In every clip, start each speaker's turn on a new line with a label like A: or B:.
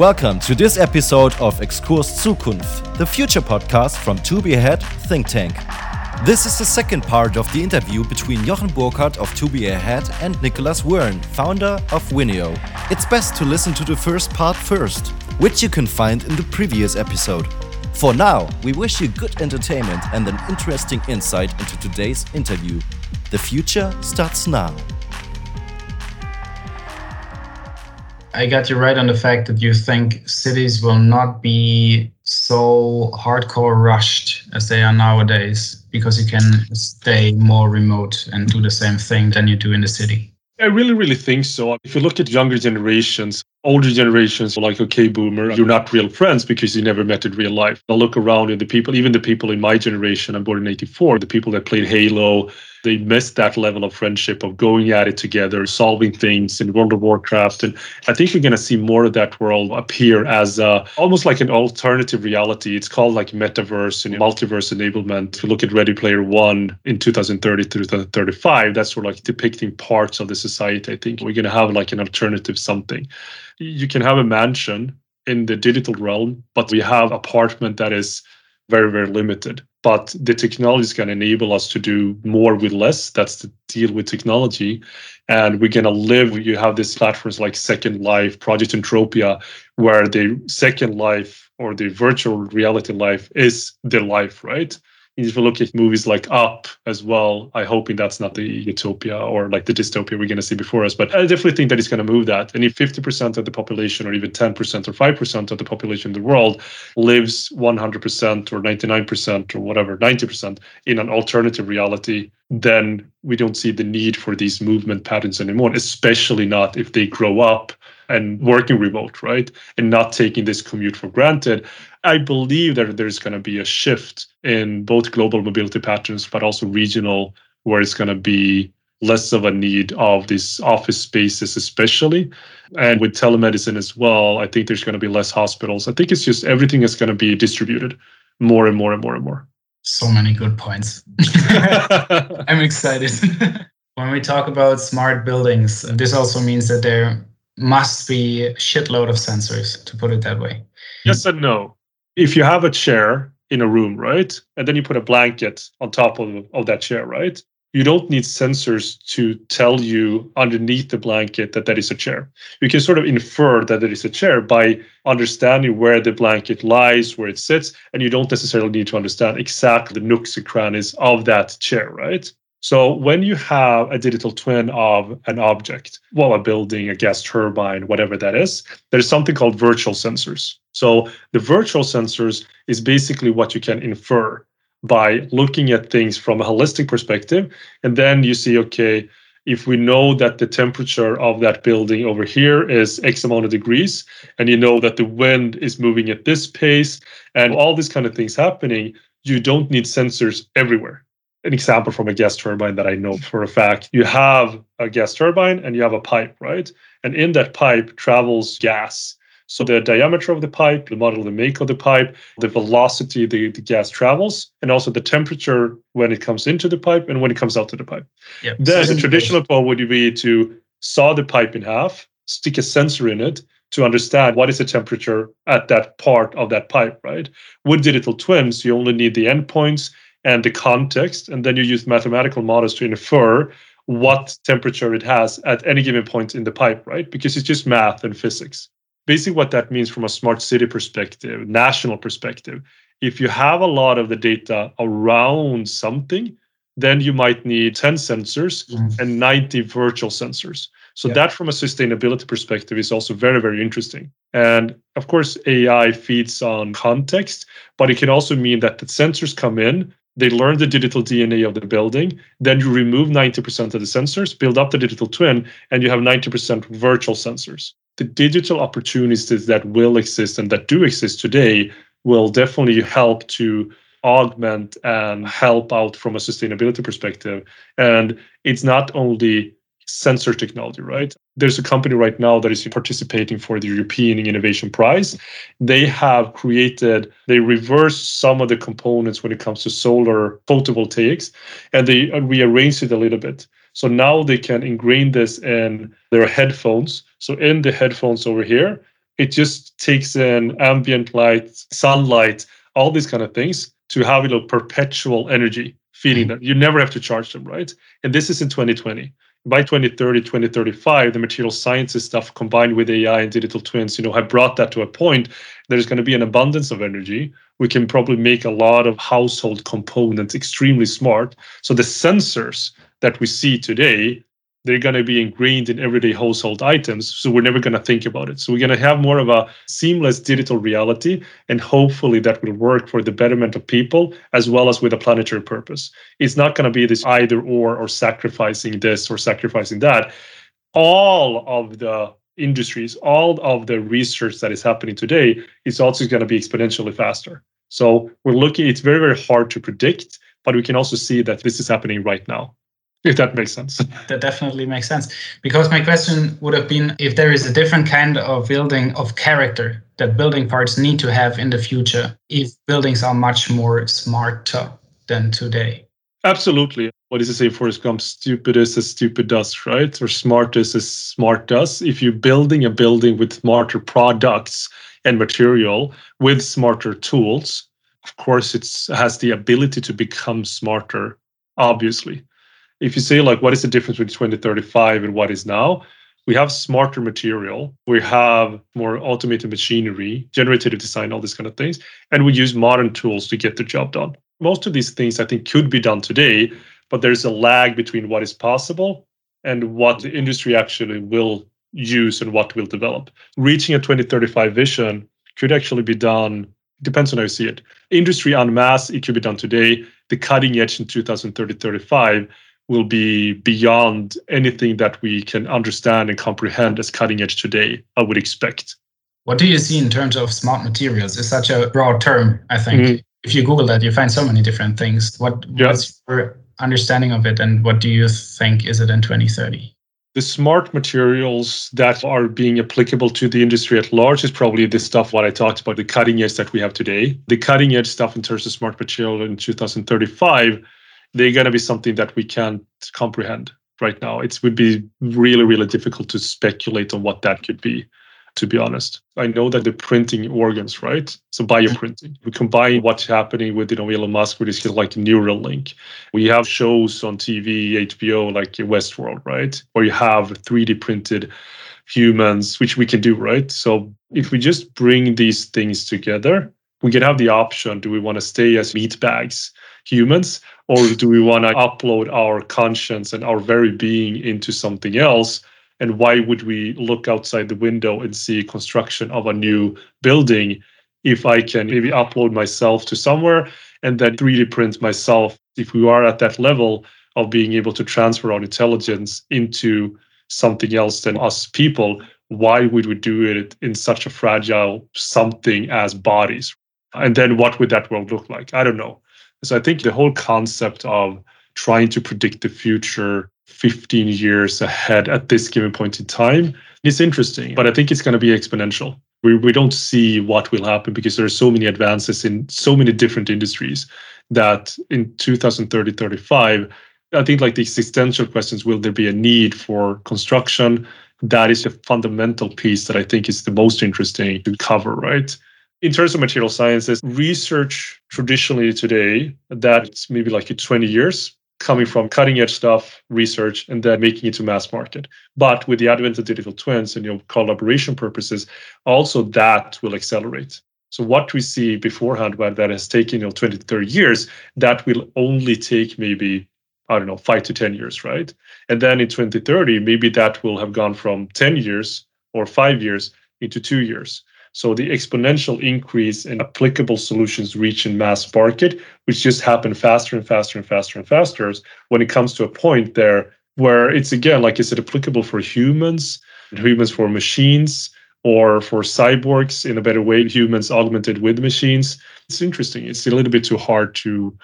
A: Welcome to this episode of Exkurs Zukunft, the future podcast from To Be Ahead Think Tank. This is the second part of the interview between Jochen Burkhardt of To Be Ahead and Nicholas Waern, founder of WINNIIO. It's best to listen to the first part first, which you can find in the previous episode. For now, we wish you good entertainment and an interesting insight into today's interview. The future starts now.
B: I got you right on the fact that you think cities will not be so hardcore rushed as they are nowadays because you can stay more remote and do the same thing than you do in the city.
C: I really, really think so. If you look at younger generations, older generations like, okay, boomer, you're not real friends because you never met in real life. I look around and the people, even the people in my generation, I'm born in 84, the people that played Halo, they missed that level of friendship of going at it together, solving things in World of Warcraft. And I think we're going to see more of that world appear as uh, almost like an alternative reality. It's called like metaverse and multiverse enablement. If you look at Ready Player One in 2030 to 2035, that's sort of like depicting parts of the society. I think we're going to have like an alternative something. You can have a mansion in the digital realm, but we have apartment that is very, very limited but the technology is going to enable us to do more with less. That's the deal with technology. And we're going to live, you have these platforms like Second Life, Project Entropia, where the second life or the virtual reality life is the life, right? If you look at movies like Up as well, I hoping that's not the utopia or like the dystopia we're going to see before us. But I definitely think that it's going to move that. And if 50% of the population, or even 10% or 5% of the population in the world lives 100% or 99% or whatever, 90% in an alternative reality, then we don't see the need for these movement patterns anymore, especially not if they grow up and working remote, right? And not taking this commute for granted. I believe that there's going to be a shift in both global mobility patterns, but also regional, where it's going to be less of a need of these office spaces, especially. And with telemedicine as well, I think there's going to be less hospitals. I think it's just everything is going to be distributed more and more and more and more.
B: So many good points. I'm excited. when we talk about smart buildings, this also means that there must be a shitload of sensors, to put it that way.
C: Yes and no. If you have a chair in a room, right, and then you put a blanket on top of, of that chair, right, you don't need sensors to tell you underneath the blanket that that is a chair. You can sort of infer that it is a chair by understanding where the blanket lies, where it sits, and you don't necessarily need to understand exactly the nooks and crannies of that chair, right? So when you have a digital twin of an object, well, a building, a gas turbine, whatever that is, there's something called virtual sensors. So the virtual sensors is basically what you can infer by looking at things from a holistic perspective. And then you see, okay, if we know that the temperature of that building over here is X amount of degrees, and you know that the wind is moving at this pace, and all these kind of things happening, you don't need sensors everywhere an example from a gas turbine that I know for a fact. You have a gas turbine and you have a pipe, right? And in that pipe travels gas. So the diameter of the pipe, the model, the make of the pipe, the velocity the, the gas travels, and also the temperature when it comes into the pipe and when it comes out of the pipe. Yep. Then so the traditional approach would be to saw the pipe in half, stick a sensor in it to understand what is the temperature at that part of that pipe, right? With digital twins, you only need the endpoints and the context, and then you use mathematical models to infer what temperature it has at any given point in the pipe, right? Because it's just math and physics. Basically, what that means from a smart city perspective, national perspective, if you have a lot of the data around something, then you might need 10 sensors mm. and 90 virtual sensors. So yeah. that from a sustainability perspective is also very, very interesting. And of course, AI feeds on context, but it can also mean that the sensors come in, they learn the digital DNA of the building. Then you remove 90% of the sensors, build up the digital twin, and you have 90% virtual sensors. The digital opportunities that will exist and that do exist today will definitely help to augment and help out from a sustainability perspective. And it's not only sensor technology, right? There's a company right now that is participating for the European Innovation Prize. They have created, they reverse some of the components when it comes to solar photovoltaics and they rearrange it a little bit. So now they can ingrain this in their headphones. So in the headphones over here, It just takes in ambient light, sunlight, all these kind of things to have a little perpetual energy feeding hmm. them. You never have to charge them, right? And this is in 2020. By 2030, 2035, the material sciences stuff combined with AI and digital twins, you know, have brought that to a point. There's going to be an abundance of energy. We can probably make a lot of household components extremely smart. So the sensors that we see today they're going to be ingrained in everyday household items. So we're never going to think about it. So we're going to have more of a seamless digital reality. And hopefully that will work for the betterment of people as well as with a planetary purpose. It's not going to be this either or or sacrificing this or sacrificing that. All of the industries, all of the research that is happening today is also going to be exponentially faster. So we're looking, it's very, very hard to predict, but we can also see that this is happening right now if that makes sense.
B: That definitely makes sense. Because my question would have been if there is a different kind of building of character that building parts need to have in the future, if buildings are much more smarter than today.
C: Absolutely. What is it say Forrest Gump? Stupid is as stupid does, right? Or smart is as smart does. If you're building a building with smarter products and material with smarter tools, of course, it has the ability to become smarter, obviously if you say like what is the difference between 2035 and what is now? We have smarter material. We have more automated machinery generative design all these kind of things and we use modern tools to get the job done. Most of these things i think could be done today but there's a lag between what is possible and what the industry actually will use and what will develop. Reaching a 2035 vision could actually be done depends on how you see it. Industry en masse it could be done today. The cutting edge in 2030 35 will be beyond anything that we can understand and comprehend as cutting edge today, I would expect.
B: What do you see in terms of smart materials? It's such a broad term, I think. Mm-hmm. If you Google that, you find so many different things. What, What's your understanding of it, and what do you think is it in 2030?
C: The smart materials that are being applicable to the industry at large is probably the stuff what I talked about, the cutting edge that we have today. The cutting edge stuff in terms of smart material in 2035 they're going to be something that we can't comprehend right now. It would be really, really difficult to speculate on what that could be, to be honest. I know that the printing organs, right? So bioprinting. We combine what's happening with, you know, Elon Musk with this kind of like Neuralink. We have shows on TV, HBO, like Westworld, right? Where you have 3D printed humans, which we can do, right? So if we just bring these things together, we can have the option do we want to stay as meat bags humans or do we want to upload our conscience and our very being into something else and why would we look outside the window and see construction of a new building if i can maybe upload myself to somewhere and then 3d print myself if we are at that level of being able to transfer our intelligence into something else than us people why would we do it in such a fragile something as bodies and then what would that world look like? I don't know. So I think the whole concept of trying to predict the future 15 years ahead at this given point in time is interesting, but I think it's going to be exponential. We, we don't see what will happen because there are so many advances in so many different industries that in 2030, 35, I think like the existential questions will there be a need for construction? That is a fundamental piece that I think is the most interesting to cover, right? In terms of material sciences, research traditionally today, that's maybe like 20 years coming from cutting edge stuff, research, and then making it to mass market. But with the advent of digital twins and you know collaboration purposes, also that will accelerate. So what we see beforehand, where that has taken you know 20 to 30 years, that will only take maybe I don't know five to 10 years, right? And then in 2030, maybe that will have gone from 10 years or five years into two years. So the exponential increase in applicable solutions reaching mass market, which just happen faster and faster and faster and faster when it comes to a point there where it's again like is it applicable for humans, humans for machines, or for cyborgs in a better way, humans augmented with machines. It's interesting. It's a little bit too hard to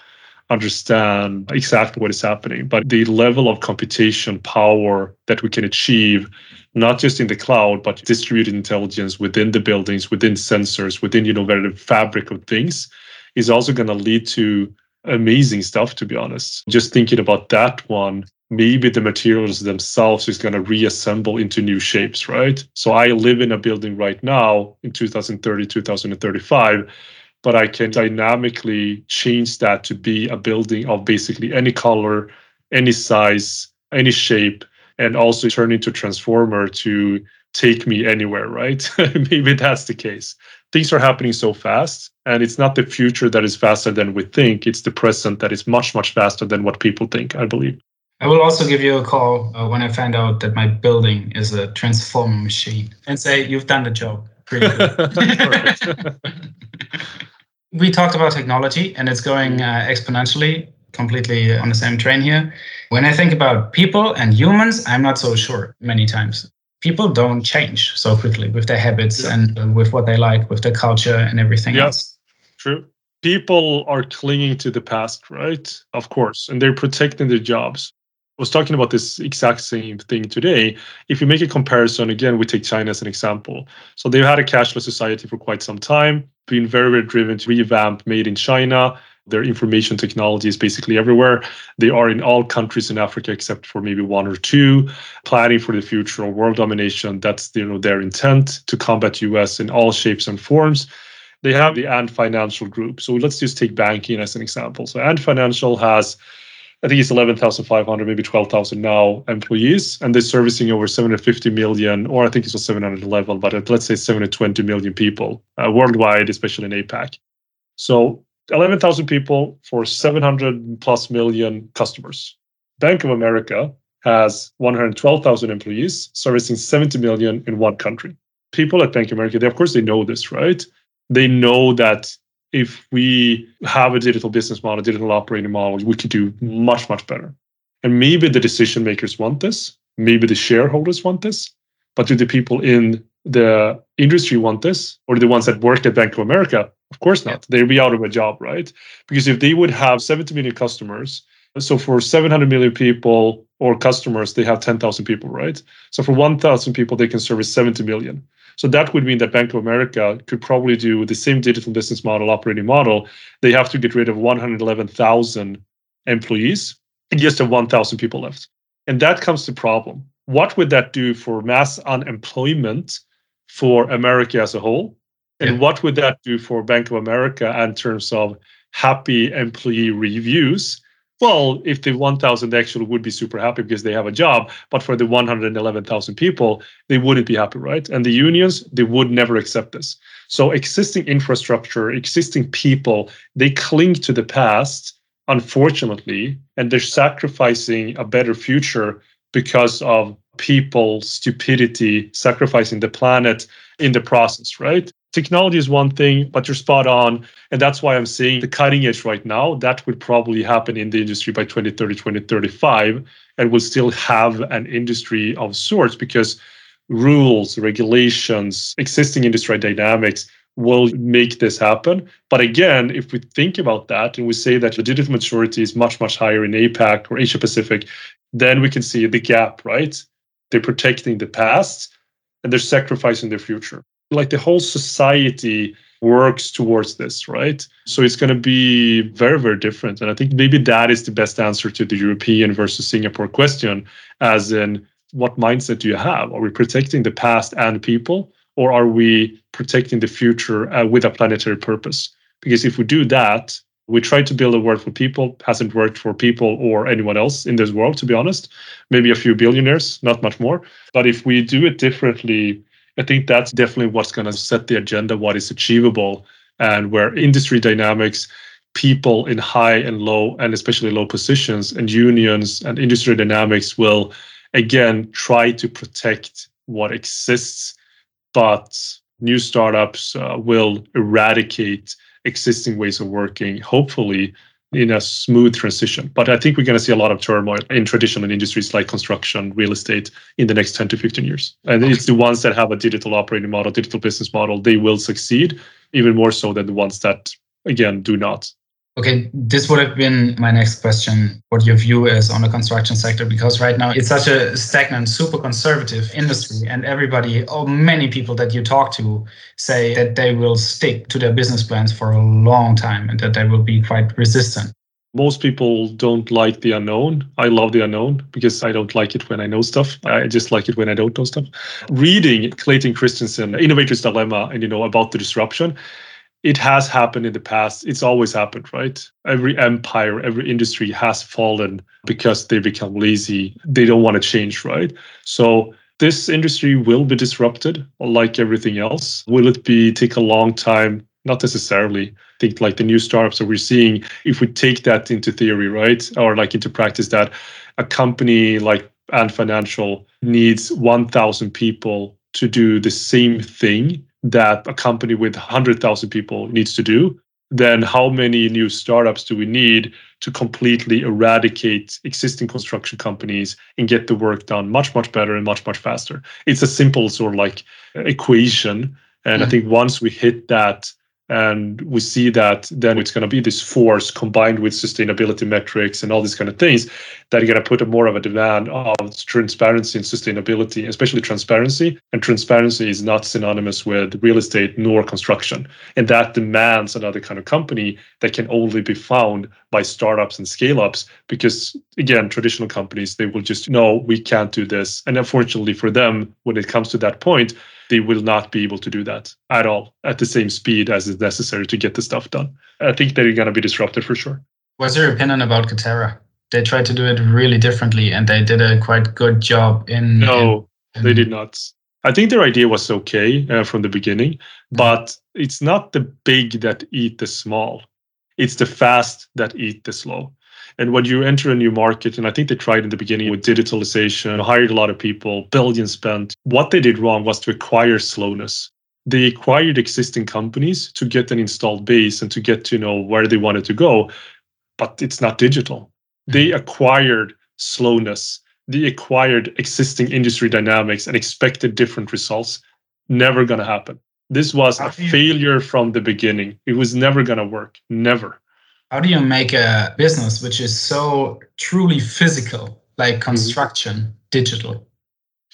C: understand exactly what is happening, but the level of computation power that we can achieve not just in the cloud, but distributed intelligence within the buildings, within sensors, within you know very fabric of things, is also going to lead to amazing stuff. To be honest, just thinking about that one, maybe the materials themselves is going to reassemble into new shapes, right? So I live in a building right now in 2030, 2035, but I can dynamically change that to be a building of basically any color, any size, any shape, and also turn into a transformer to take me anywhere, right? maybe that's the case. Things are happening so fast, and it's not the future that is faster than we think. It's the present that is much, much faster than what people think, I believe.
B: I will also give you a call uh, when I find out that my building is a transformer machine and say, You've done the job. Pretty good. We talked about technology and it's going uh, exponentially, completely on the same train here. When I think about people and humans, I'm not so sure many times. People don't change so quickly with their habits yeah. and with what they like, with their culture and everything
C: yes,
B: else.
C: True. People are clinging to the past, right? Of course, and they're protecting their jobs I was talking about this exact same thing today. If you make a comparison, again, we take China as an example. So they've had a cashless society for quite some time, been very, very driven to revamp made in China. Their information technology is basically everywhere. They are in all countries in Africa except for maybe one or two, planning for the future of world domination. That's you know their intent to combat US in all shapes and forms. They have the Ant Financial Group. So let's just take banking as an example. So Ant Financial has I think it's 11,500, maybe 12,000 now employees, and they're servicing over 750 million, or I think it was 711, but let's say 720 million people uh, worldwide, especially in APAC. So 11,000 people for 700 plus million customers. Bank of America has 112,000 employees, servicing 70 million in one country. People at Bank of America, they, of course, they know this, right? They know that if we have a digital business model, digital operating model, we could do much, much better. And maybe the decision makers want this, maybe the shareholders want this, but do the people in the industry want this, or the ones that work at Bank of America? Of course not. They'd be out of a job, right? Because if they would have 70 million customers, so for 700 million people or customers, they have 10,000 people, right? So for 1,000 people, they can service 70 million. So that would mean that Bank of America could probably do the same digital business model, operating model. They have to get rid of 111,000 employees and just have 1,000 people left. And that comes to problem. What would that do for mass unemployment for America as a whole? And yeah. what would that do for Bank of America in terms of happy employee reviews well, if the 1,000 actually would be super happy because they have a job, but for the 111,000 people, they wouldn't be happy, right? And the unions, they would never accept this. So existing infrastructure, existing people, they cling to the past, unfortunately, and they're sacrificing a better future because of people's stupidity, sacrificing the planet in the process, right? Technology is one thing, but you're spot on. And that's why I'm saying the cutting edge right now, that would probably happen in the industry by 2030, 2035, and we'll still have an industry of sorts because rules, regulations, existing industry dynamics will make this happen. But again, if we think about that and we say that the digital maturity is much, much higher in APAC or Asia Pacific, then we can see the gap, right? They're protecting the past and they're sacrificing their future like the whole society works towards this, right? So it's going to be very, very different. And I think maybe that is the best answer to the European versus Singapore question, as in what mindset do you have? Are we protecting the past and people, or are we protecting the future uh, with a planetary purpose? Because if we do that, we try to build a world for people, hasn't worked for people or anyone else in this world, to be honest. Maybe a few billionaires, not much more. But if we do it differently, I think that's definitely what's going to set the agenda, what is achievable, and where industry dynamics, people in high and low, and especially low positions, and unions and industry dynamics will again try to protect what exists, but new startups uh, will eradicate existing ways of working, hopefully in a smooth transition. But I think we're going to see a lot of turmoil in traditional industries like construction, real estate in the next 10 to 15 years. And it's the ones that have a digital operating model, digital business model, they will succeed even more so than the ones that, again, do not.
B: Okay, this would have been my next question. What your view is on the construction sector, because right now it's such a stagnant, super conservative industry, and everybody, or many people that you talk to, say that they will stick to their business plans for a long time and that they will be quite resistant.
C: Most people don't like the unknown. I love the unknown because I don't like it when I know stuff. I just like it when I don't know stuff. Reading Clayton Christensen, Innovator's Dilemma, and you know about the disruption, it has happened in the past. It's always happened, right? Every empire, every industry has fallen because they become lazy. They don't want to change, right? So this industry will be disrupted like everything else. Will it be take a long time? Not necessarily think like the new startups that we're seeing, if we take that into theory, right, or like into practice, that a company like Ant Financial needs 1,000 people to do the same thing that a company with 100,000 people needs to do, then how many new startups do we need to completely eradicate existing construction companies and get the work done much, much better and much, much faster? It's a simple sort of like equation. And mm-hmm. I think once we hit that and we see that then it's going to be this force combined with sustainability metrics and all these kind of things that are going to put more of a demand of transparency and sustainability, especially transparency. And transparency is not synonymous with real estate nor construction. And that demands another kind of company that can only be found by startups and scale ups because, again, traditional companies, they will just, no, we can't do this. And unfortunately for them, when it comes to that point, they will not be able to do that at all at the same speed as is necessary to get the stuff done. I think they're going to be disrupted for sure.
B: What's your opinion about Katerra? They tried to do it really differently and they did a quite good job in.
C: No, in, they did not. I think their idea was okay uh, from the beginning, but it's not the big that eat the small. It's the fast that eat the slow. And when you enter a new market, and I think they tried in the beginning with digitalization, hired a lot of people, billions spent. What they did wrong was to acquire slowness. They acquired existing companies to get an installed base and to get to know where they wanted to go, but it's not digital. They mm-hmm. acquired slowness. They acquired existing industry dynamics and expected different results. Never going to happen. This was a failure from the beginning. It was never going to work. Never
B: how do you make a business which is so truly physical like mm-hmm. construction mm-hmm. digital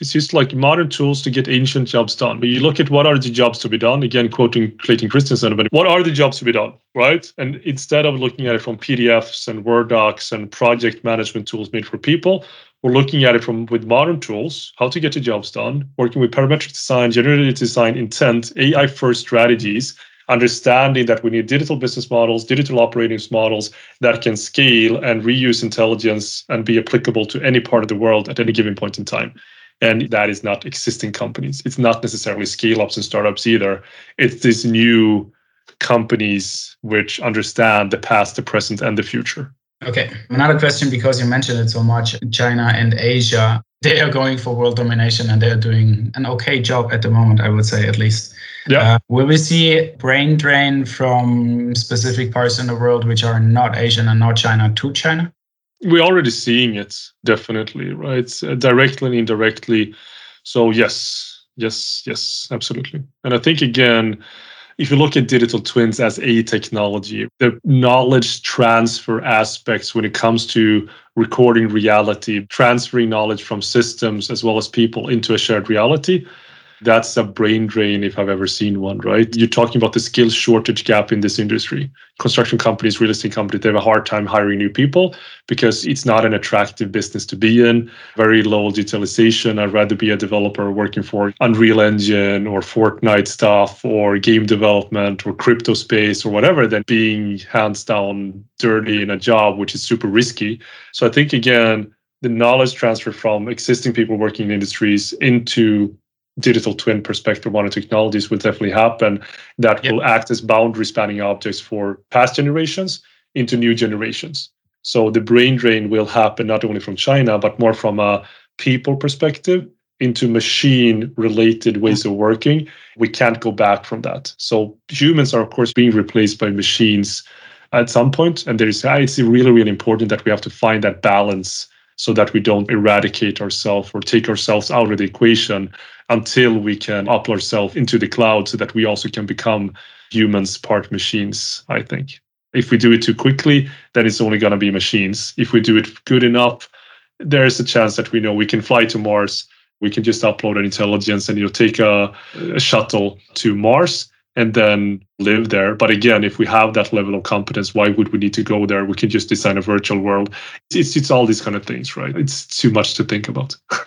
C: it's just like modern tools to get ancient jobs done. But you look at what are the jobs to be done, again, quoting Clayton Christensen, but what are the jobs to be done, right? And instead of looking at it from PDFs and Word docs and project management tools made for people, we're looking at it from with modern tools, how to get the jobs done, working with parametric design, generative design, intent, AI first strategies understanding that we need digital business models, digital operating models that can scale and reuse intelligence and be applicable to any part of the world at any given point in time. And that is not existing companies. It's not necessarily scale ups and startups either. It's these new companies which understand the past, the present, and the future.
B: Okay. Another question because you mentioned it so much China and Asia, they are going for world domination and they're doing an okay job at the moment, I would say, at least.
C: Yeah. Uh,
B: will we see brain drain from specific parts in the world which are not Asian and not China to China?
C: We're already seeing it, definitely, right? Uh, directly and indirectly. So, yes, yes, yes, absolutely. And I think, again, if you look at digital twins as a technology, the knowledge transfer aspects when it comes to recording reality, transferring knowledge from systems as well as people into a shared reality, that's a brain drain if I've ever seen one, right? You're talking about the skills shortage gap in this industry. Construction companies, real estate companies, they have a hard time hiring new people because it's not an attractive business to be in. Very low digitalization. I'd rather be a developer working for Unreal Engine or Fortnite stuff or game development or crypto space or whatever than being hands down dirty in a job, which is super risky. So I think, again, the knowledge transfer from existing people working in industries into digital twin perspective modern technologies will definitely happen that yep. will act as boundary spanning objects for past generations into new generations. So the brain drain will happen not only from China, but more from a people perspective into machine related ways mm. of working. We can't go back from that. So humans are, of course, being replaced by machines at some point, And there's, it's really, really important that we have to find that balance so that we don't eradicate ourselves or take ourselves out of the equation until we can up ourselves into the cloud so that we also can become humans part machines i think if we do it too quickly then it's only going to be machines if we do it good enough there is a chance that we know we can fly to mars we can just upload an intelligence and you know take a, a shuttle to mars and then live there. But again, if we have that level of competence, why would we need to go there? We can just design a virtual world. It's, it's all these kind of things, right? It's too much to think about.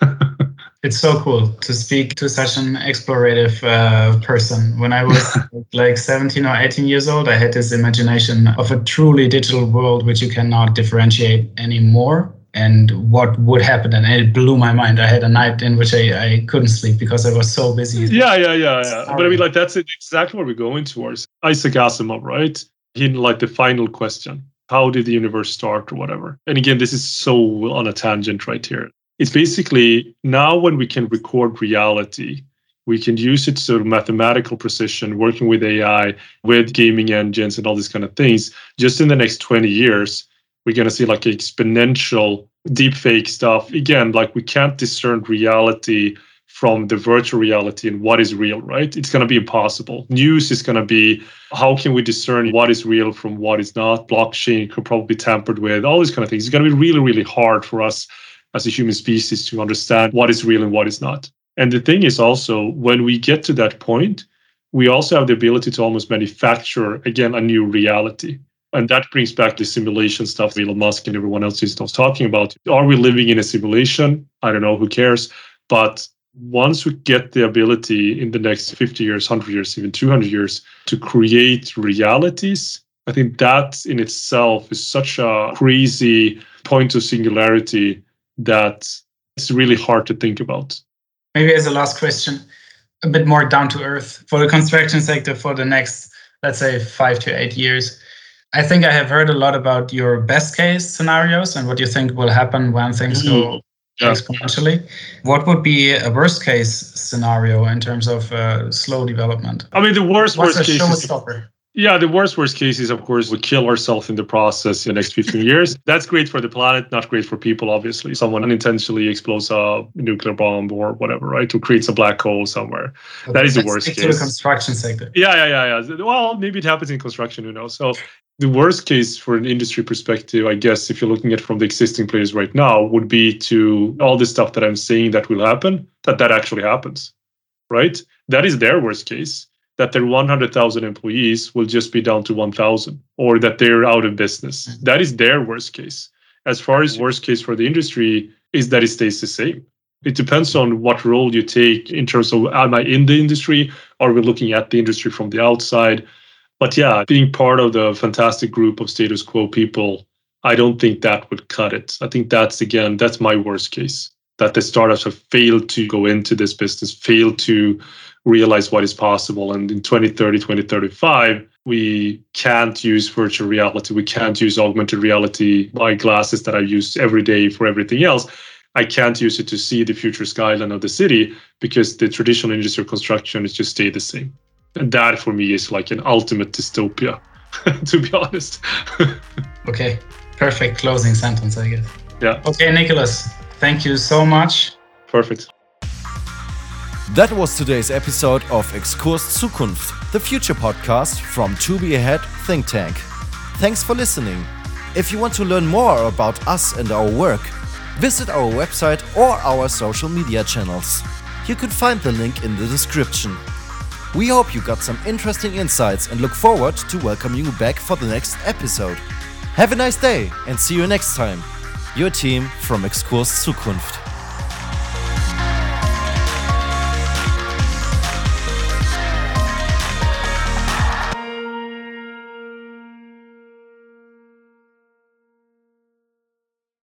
B: it's so cool to speak to such an explorative uh, person. When I was like 17 or 18 years old, I had this imagination of a truly digital world which you cannot differentiate anymore and what would happen and it blew my mind. I had a night in which i, I couldn't sleep because i was so busy.
C: Yeah yeah yeah, yeah. but i mean like that's exactly what we're going towards. Isaac asimov right? He like the final question. How did the universe start or whatever? And again this is so on a tangent right here it's basically now when we can record reality we can use it sort of mathematical precision working with ai with gaming engines and all these kind of things just in the next 20 years we're going to see like exponential deepfake stuff. Again, like we can't discern reality from the virtual reality and what is real, right? It's going to be impossible. News is going to be how can we discern what is real from what is not? Blockchain could probably be tampered with, all these kind of things. It's going to be really, really hard for us as a human species to understand what is real and what is not. And the thing is also, when we get to that point, we also have the ability to almost manufacture, again, a new reality. And that brings back the simulation stuff Elon Musk and everyone else is talking about. Are we living in a simulation? I don't know, who cares? But once we get the ability in the next 50 years, 100 years, even 200 years to create realities, I think that in itself is such a crazy point of singularity that it's really hard to think about.
B: Maybe as a last question, a bit more down to earth for the construction sector for the next, let's say, five to eight years I think I have heard a lot about your best case scenarios and what you think will happen when things go mm, yeah. exponentially. What would be a worst case scenario in terms of uh, slow development?
C: I mean, the worst What's worst case showstopper? Yeah, the worst worst case is of course we kill ourselves in the process in the next 15 years. That's great for the planet, not great for people. Obviously, someone unintentionally explodes a nuclear bomb or whatever, right? To creates a black hole somewhere. Okay, that is the worst case. To
B: the construction sector.
C: Yeah, yeah, yeah, yeah. Well, maybe it happens in construction. Who knows? So the worst case for an industry perspective, I guess, if you're looking at from the existing players right now, would be to all the stuff that I'm saying that will happen, that that actually happens, right? That is their worst case that their 100,000 employees will just be down to 1,000 or that they're out of business. Mm-hmm. That is their worst case. As far as worst case for the industry is that it stays the same. It depends on what role you take in terms of am I in the industry? Are we looking at the industry from the outside? But yeah, being part of the fantastic group of status quo people, I don't think that would cut it. I think that's again, that's my worst case that the startups have failed to go into this business, failed to realize what is possible. And in 2030, 2035, we can't use virtual reality. We can't use augmented reality, my glasses that I use every day for everything else. I can't use it to see the future skyline of the city because the traditional industrial construction is just stay the same. And that for me is like an ultimate dystopia, to be honest.
B: okay, perfect closing sentence, I guess.
C: Yeah.
B: Okay, Nicholas, thank you so much.
C: Perfect.
A: That was today's episode of Exkurs Zukunft, the future podcast from To Be Ahead Think Tank. Thanks for listening. If you want to learn more about us and our work, visit our website or our social media channels. You can find the link in the description. We hope you got some interesting insights and look forward to welcoming you back for the next episode. Have a nice day and see you next time. Your team from Exkurs Zukunft.